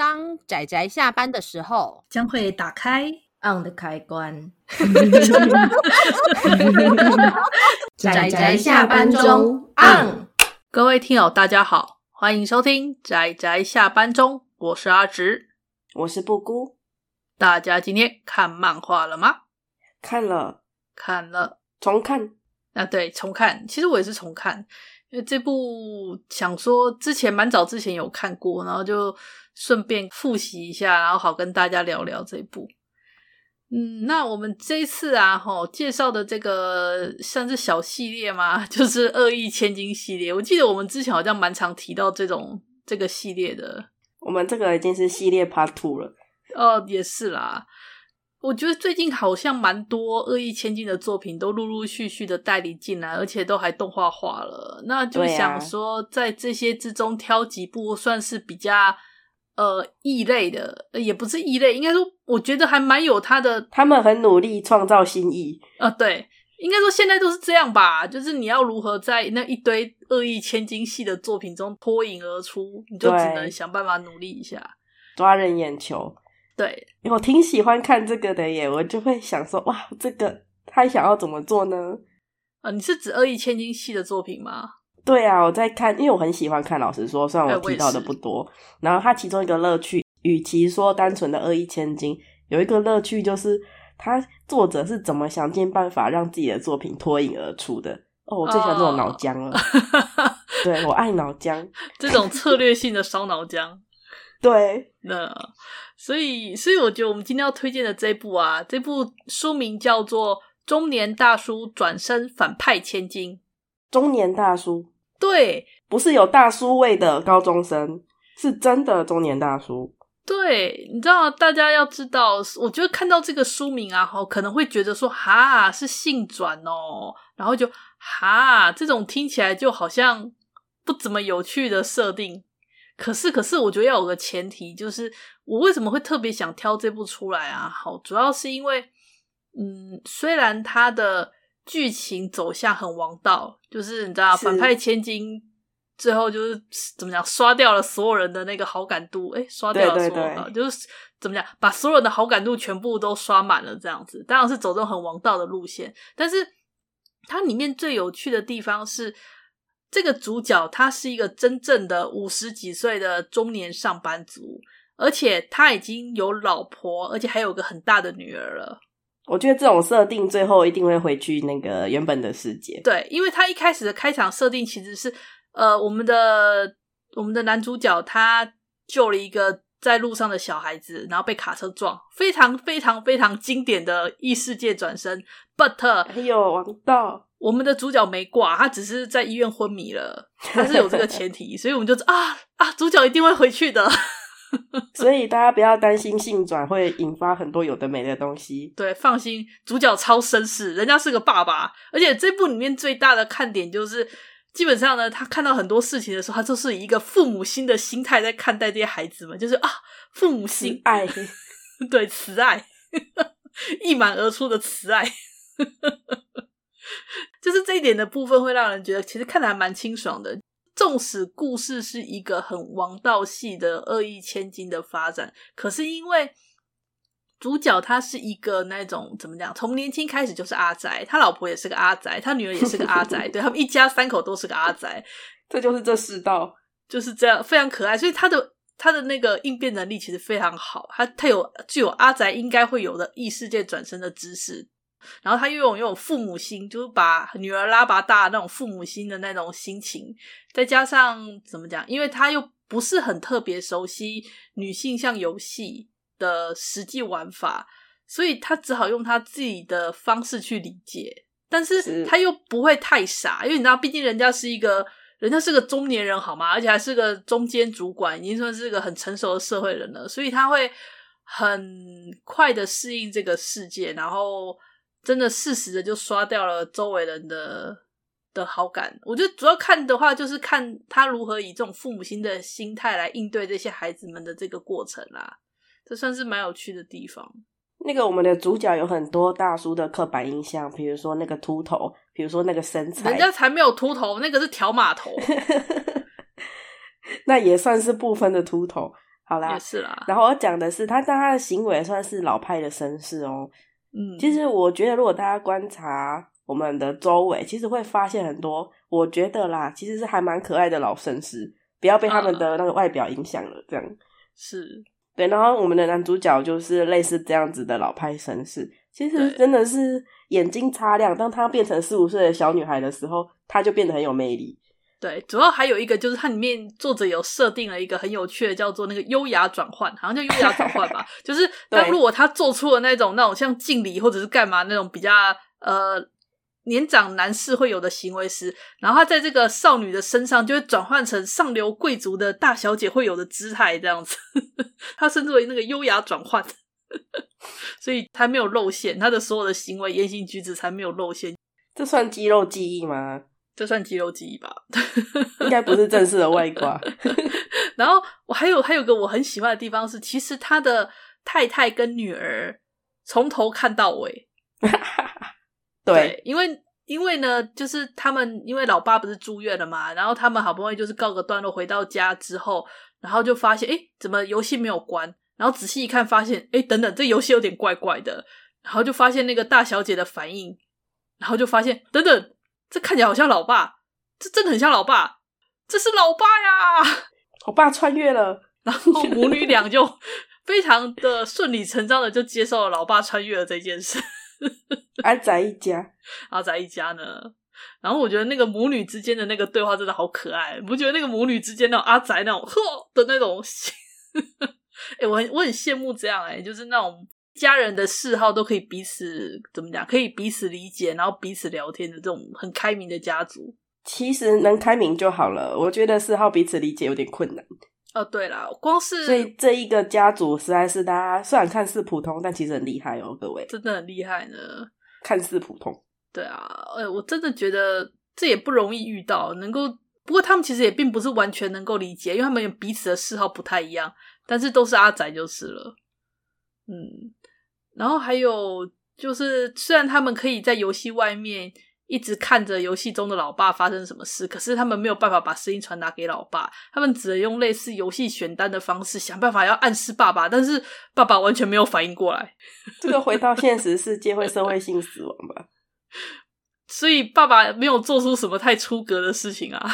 当仔仔下班的时候，将会打开 on 的开关。仔仔下班中 on。各位听友，大家好，欢迎收听仔仔下班中，我是阿直，我是布姑。大家今天看漫画了吗？看了，看了，重看。啊，对，重看。其实我也是重看。因为这部想说之前蛮早之前有看过，然后就顺便复习一下，然后好跟大家聊聊这部。嗯，那我们这一次啊，吼，介绍的这个算是小系列嘛，就是《恶意千金》系列。我记得我们之前好像蛮常提到这种这个系列的。我们这个已经是系列 Part Two 了。哦，也是啦。我觉得最近好像蛮多恶意千金的作品都陆陆续续的代理进来，而且都还动画化了。那就想说，在这些之中挑几部算是比较呃异类的，也不是异类，应该说我觉得还蛮有他的。他们很努力创造新意啊、呃，对，应该说现在都是这样吧。就是你要如何在那一堆恶意千金系的作品中脱颖而出，你就只能想办法努力一下，抓人眼球。对，我挺喜欢看这个的耶，我就会想说，哇，这个他想要怎么做呢？啊、呃，你是指恶意千金系的作品吗？对啊，我在看，因为我很喜欢看。老实说，虽然我提到的不多，然后它其中一个乐趣，与其说单纯的恶意千金，有一个乐趣就是，他作者是怎么想尽办法让自己的作品脱颖而出的。哦，我最喜欢这种脑浆了，哦、对，我爱脑浆，这种策略性的烧脑浆。对，那所以，所以我觉得我们今天要推荐的这部啊，这部书名叫做《中年大叔转身反派千金》。中年大叔，对，不是有大叔味的高中生，是真的中年大叔。对，你知道，大家要知道，我觉得看到这个书名啊，哈，可能会觉得说，哈，是性转哦，然后就哈，这种听起来就好像不怎么有趣的设定。可是，可是，我觉得要有个前提，就是我为什么会特别想挑这部出来啊？好，主要是因为，嗯，虽然它的剧情走向很王道，就是你知道，反派千金最后就是怎么讲，刷掉了所有人的那个好感度，诶，刷掉了所有就是怎么讲，把所有人的好感度全部都刷满了，这样子，当然是走这种很王道的路线。但是它里面最有趣的地方是。这个主角他是一个真正的五十几岁的中年上班族，而且他已经有老婆，而且还有个很大的女儿了。我觉得这种设定最后一定会回去那个原本的世界。对，因为他一开始的开场设定其实是，呃，我们的我们的男主角他救了一个在路上的小孩子，然后被卡车撞，非常非常非常经典的异世界转身。But 还有王道。我们的主角没挂，他只是在医院昏迷了，他是有这个前提，所以我们就啊啊，主角一定会回去的。所以大家不要担心性转会引发很多有的没的东西。对，放心，主角超绅士，人家是个爸爸，而且这部里面最大的看点就是，基本上呢，他看到很多事情的时候，他就是以一个父母心的心态在看待这些孩子们，就是啊，父母心 爱，对，慈爱，溢满而出的慈爱。就是这一点的部分会让人觉得其实看得还蛮清爽的。纵使故事是一个很王道系的恶意千金的发展，可是因为主角他是一个那种怎么讲，从年轻开始就是阿宅，他老婆也是个阿宅，他女儿也是个阿宅，对，他们一家三口都是个阿宅，这就是这世道就是这样，非常可爱。所以他的他的那个应变能力其实非常好，他他有具有阿宅应该会有的异世界转身的知识。然后他又有又有父母心，就是把女儿拉拔大那种父母心的那种心情，再加上怎么讲？因为他又不是很特别熟悉女性向游戏的实际玩法，所以他只好用他自己的方式去理解。但是他又不会太傻，因为你知道，毕竟人家是一个人家是个中年人，好吗？而且还是个中间主管，已经算是个很成熟的社会人了，所以他会很快的适应这个世界，然后。真的适时的就刷掉了周围人的的好感。我觉得主要看的话，就是看他如何以这种父母亲的心态来应对这些孩子们的这个过程啦。这算是蛮有趣的地方。那个我们的主角有很多大叔的刻板印象，比如说那个秃头，比如说那个身材，人家才没有秃头，那个是条码头。那也算是部分的秃头。好啦，也是啦。然后我讲的是他，但他的行为算是老派的绅士哦。嗯，其实我觉得，如果大家观察我们的周围，其实会发现很多，我觉得啦，其实是还蛮可爱的老绅士。不要被他们的那个外表影响了，这样是对。然后我们的男主角就是类似这样子的老派绅士，其实真的是眼睛擦亮。当他变成四五岁的小女孩的时候，他就变得很有魅力。对，主要还有一个就是它里面作者有设定了一个很有趣的，叫做那个优雅转换，好像叫优雅转换吧。就是当如果他做出了那种那种像敬礼或者是干嘛那种比较呃。年长男士会有的行为时，然后他在这个少女的身上就会转换成上流贵族的大小姐会有的姿态，这样子。他称之为那个优雅转换，所以他没有露馅，他的所有的行为、言行举止才没有露馅。这算肌肉记忆吗？这算肌肉记忆吧？应该不是正式的外挂。然后我还有还有个我很喜欢的地方是，其实他的太太跟女儿从头看到尾。对，对，因为因为呢，就是他们因为老爸不是住院了嘛，然后他们好不容易就是告个段落回到家之后，然后就发现，哎，怎么游戏没有关？然后仔细一看，发现，哎，等等，这游戏有点怪怪的。然后就发现那个大小姐的反应，然后就发现，等等，这看起来好像老爸，这真的很像老爸，这是老爸呀！我爸穿越了，然后母女俩 就非常的顺理成章的就接受了老爸穿越了这件事。阿宅一家，阿宅一家呢？然后我觉得那个母女之间的那个对话真的好可爱，你不觉得那个母女之间那种阿宅那种呵的那种？哎、欸，我很我很羡慕这样哎、欸，就是那种家人的嗜好都可以彼此怎么讲，可以彼此理解，然后彼此聊天的这种很开明的家族。其实能开明就好了，我觉得嗜好彼此理解有点困难。哦，对了，光是所以这一个家族实在是大家虽然看似普通，但其实很厉害哦，各位真的很厉害呢。看似普通，对啊，呃，我真的觉得这也不容易遇到，能够不过他们其实也并不是完全能够理解，因为他们有彼此的嗜好不太一样，但是都是阿宅就是了。嗯，然后还有就是，虽然他们可以在游戏外面。一直看着游戏中的老爸发生什么事，可是他们没有办法把声音传达给老爸，他们只能用类似游戏选单的方式想办法要暗示爸爸，但是爸爸完全没有反应过来。这个回到现实世界会社会性死亡吧？所以爸爸没有做出什么太出格的事情啊。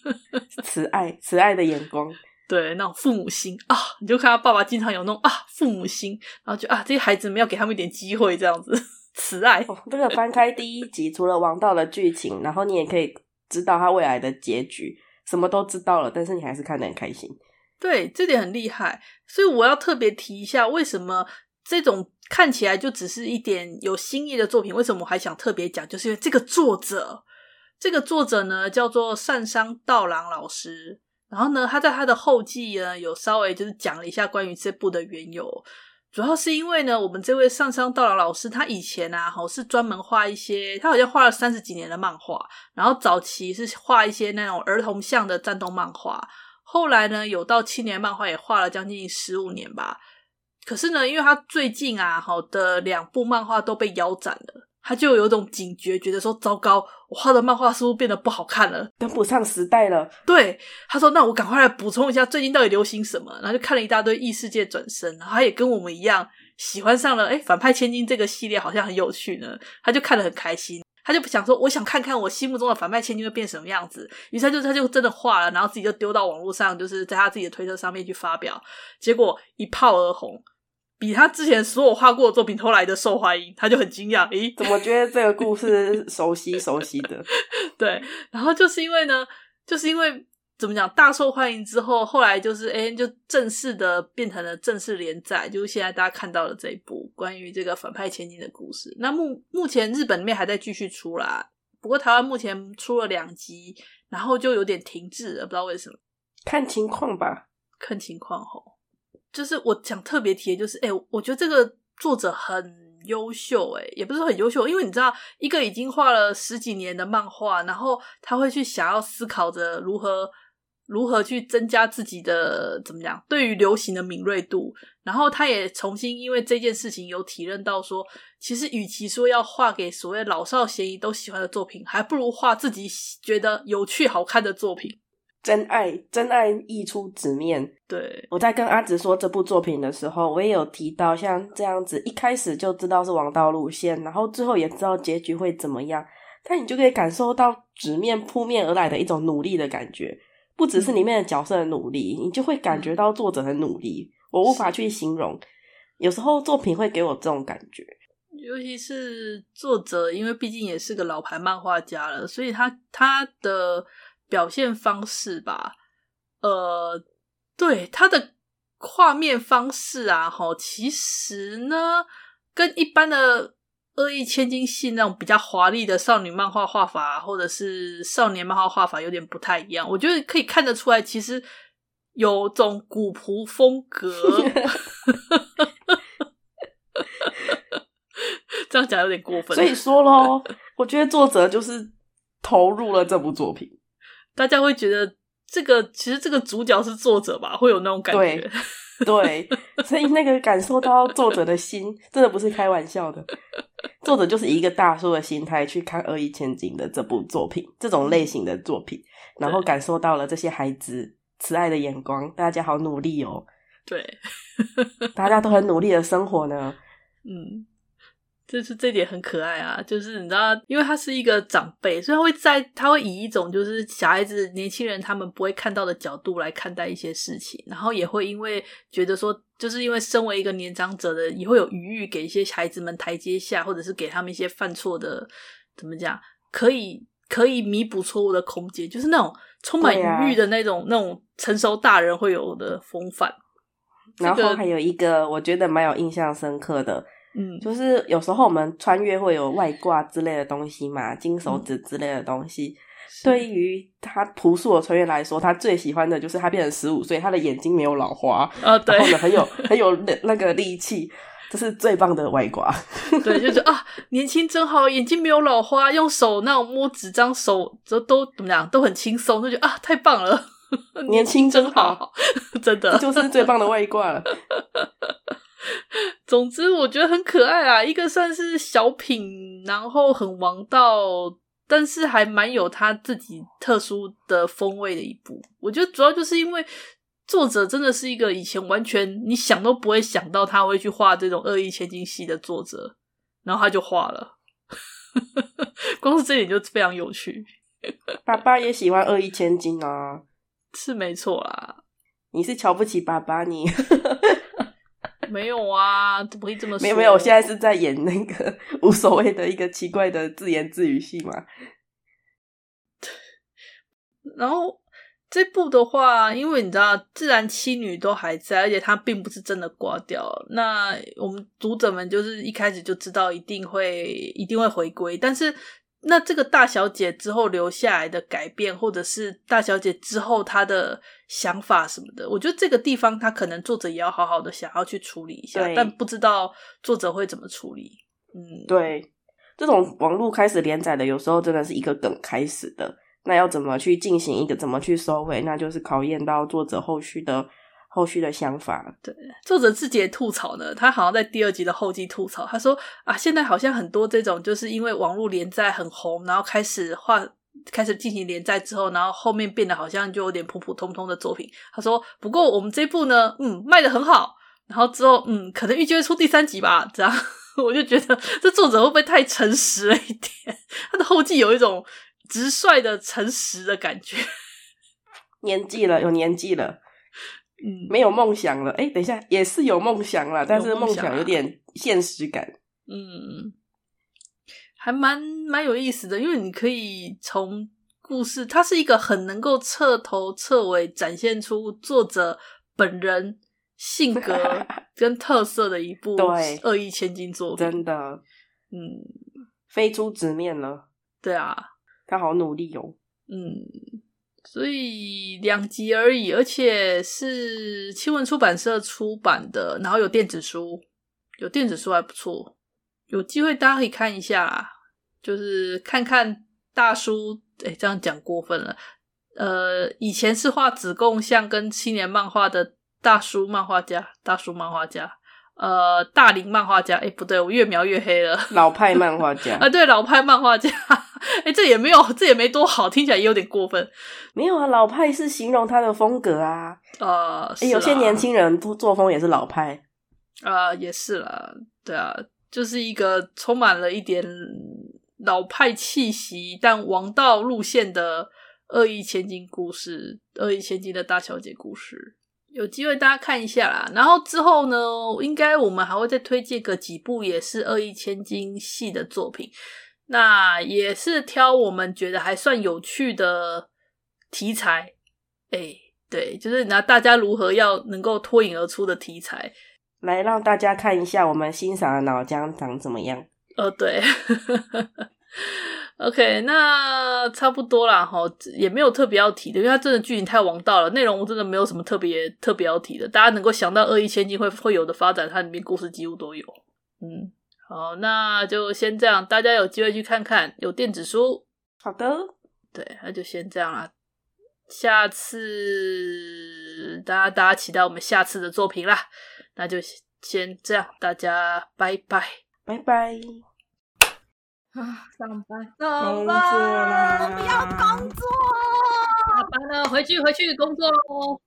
慈爱，慈爱的眼光，对，那种父母心啊，你就看到爸爸经常有那种啊父母心，然后就啊这些孩子们要给他们一点机会，这样子。慈爱哦，这个翻开第一集，除了王道的剧情，然后你也可以知道他未来的结局，什么都知道了，但是你还是看得很开心。对，这点很厉害，所以我要特别提一下，为什么这种看起来就只是一点有新意的作品，为什么我还想特别讲，就是因为这个作者，这个作者呢叫做善商道郎老师，然后呢他在他的后记呢有稍微就是讲了一下关于这部的缘由。主要是因为呢，我们这位上杉道郎老师，他以前啊，吼是专门画一些，他好像画了三十几年的漫画，然后早期是画一些那种儿童向的战斗漫画，后来呢，有到青年漫画也画了将近十五年吧。可是呢，因为他最近啊，好的两部漫画都被腰斩了。他就有一种警觉，觉得说糟糕，我画的漫画是不是变得不好看了，跟不上时代了？对，他说：“那我赶快来补充一下，最近到底流行什么？”然后就看了一大堆异世界转身，然后他也跟我们一样喜欢上了。哎，反派千金这个系列好像很有趣呢，他就看得很开心。他就想说：“我想看看我心目中的反派千金会变什么样子。”于是他就他就真的画了，然后自己就丢到网络上，就是在他自己的推特上面去发表，结果一炮而红。比他之前所有画过的作品都来的受欢迎，他就很惊讶。诶，怎么觉得这个故事熟悉熟悉的？对，然后就是因为呢，就是因为怎么讲，大受欢迎之后，后来就是诶，就正式的变成了正式连载，就是现在大家看到的这一部关于这个反派千金的故事。那目目前日本里面还在继续出啦，不过台湾目前出了两集，然后就有点停滞了，不知道为什么。看情况吧，看情况吼。就是我想特别提的，就是哎、我觉得这个作者很优秀，哎，也不是很优秀，因为你知道，一个已经画了十几年的漫画，然后他会去想要思考着如何如何去增加自己的怎么讲，对于流行的敏锐度，然后他也重新因为这件事情有体认到说，其实与其说要画给所谓老少咸宜都喜欢的作品，还不如画自己觉得有趣好看的作品。真爱，真爱溢出纸面。对，我在跟阿直说这部作品的时候，我也有提到，像这样子，一开始就知道是王道路线，然后最后也知道结局会怎么样，但你就可以感受到纸面扑面而来的一种努力的感觉，不只是里面的角色的努力，你就会感觉到作者很努力。我无法去形容，有时候作品会给我这种感觉。尤其是作者，因为毕竟也是个老牌漫画家了，所以他他的表现方式吧，呃，对他的画面方式啊，齁，其实呢，跟一般的恶意千金系那种比较华丽的少女漫画画法，或者是少年漫画画法有点不太一样。我觉得可以看得出来，其实有种古朴风格。这样讲有点过分，所以说咯，我觉得作者就是投入了这部作品，大家会觉得这个其实这个主角是作者吧，会有那种感觉，对，对，所以那个感受到作者的心，真的不是开玩笑的，作者就是以一个大叔的心态去看《恶意千金》的这部作品，这种类型的作品，然后感受到了这些孩子慈爱的眼光，大家好努力哦，对，大家都很努力的生活呢，嗯。就是这点很可爱啊，就是你知道，因为他是一个长辈，所以他会在他会以一种就是小孩子、年轻人他们不会看到的角度来看待一些事情，然后也会因为觉得说，就是因为身为一个年长者的，也会有余裕给一些孩子们台阶下，或者是给他们一些犯错的怎么讲，可以可以弥补错误的空间，就是那种充满余裕的那种、啊、那种成熟大人会有的风范。然后还有一个我觉得蛮有印象深刻的。嗯，就是有时候我们穿越会有外挂之类的东西嘛，金手指之类的东西。嗯、对于他朴素的穿越来说，他最喜欢的就是他变成十五岁，他的眼睛没有老花，啊，对，然后呢很有很有那 那个力气，这是最棒的外挂。对，就是啊，年轻真好，眼睛没有老花，用手那种摸纸张，手都都怎么样，都很轻松，就觉得啊，太棒了，年轻真好，真的，这就是最棒的外挂了。总之，我觉得很可爱啊！一个算是小品，然后很王道，但是还蛮有他自己特殊的风味的一部。我觉得主要就是因为作者真的是一个以前完全你想都不会想到他会去画这种恶意千金系的作者，然后他就画了。光是这点就非常有趣。爸爸也喜欢恶意千金啊，是没错啦。你是瞧不起爸爸你？没有啊，怎么会这么说？没有没有，我现在是在演那个无所谓的一个奇怪的自言自语戏嘛。然后这部的话，因为你知道，自然七女都还在，而且她并不是真的挂掉。那我们读者们就是一开始就知道一定会一定会回归，但是。那这个大小姐之后留下来的改变，或者是大小姐之后她的想法什么的，我觉得这个地方她可能作者也要好好的想要去处理一下，但不知道作者会怎么处理。嗯，对，这种网络开始连载的，有时候真的是一个梗开始的，那要怎么去进行一个，怎么去收尾，那就是考验到作者后续的。后续的想法，对，作者自己也吐槽呢。他好像在第二集的后记吐槽，他说啊，现在好像很多这种，就是因为网络连载很红，然后开始画，开始进行连载之后，然后后面变得好像就有点普普通通的作品。他说，不过我们这部呢，嗯，卖的很好，然后之后，嗯，可能预计会出第三集吧。这样，我就觉得这作者会不会太诚实了一点？他的后记有一种直率的诚实的感觉。年纪了，有年纪了。嗯，没有梦想了。哎，等一下，也是有梦想了，但是梦想有点现实感。嗯，还蛮蛮有意思的，因为你可以从故事，它是一个很能够彻头彻尾展现出作者本人性格跟特色的一部 恶意千金作品。真的，嗯，飞出直面了。对啊，他好努力哦。嗯。所以两集而已，而且是新闻出版社出版的，然后有电子书，有电子书还不错，有机会大家可以看一下，就是看看大叔，哎，这样讲过分了，呃，以前是画子贡像跟青年漫画的大叔漫画家，大叔漫画家，呃，大龄漫画家，哎，不对，我越描越黑了，老派漫画家 啊，对，老派漫画家。哎、欸，这也没有，这也没多好，听起来也有点过分。没有啊，老派是形容他的风格啊。呃，欸、有些年轻人作作风也是老派。啊、呃，也是啦，对啊，就是一个充满了一点老派气息，但王道路线的恶意千金故事，恶意千金的大小姐故事。有机会大家看一下啦，然后之后呢，应该我们还会再推荐个几部也是恶意千金系的作品，那也是挑我们觉得还算有趣的题材，哎，对，就是拿大家如何要能够脱颖而出的题材，来让大家看一下我们欣赏的脑浆长怎么样。呃，对。OK，那差不多啦哈，也没有特别要提的，因为它真的剧情太王道了，内容真的没有什么特别特别要提的。大家能够想到恶意千金会会有的发展，它里面故事几乎都有。嗯，好，那就先这样，大家有机会去看看，有电子书。好的，对，那就先这样啦。下次大家大家期待我们下次的作品啦，那就先这样，大家拜拜，拜拜。啊，上班，上班，我不要工作。下班了，回去回去工作喽。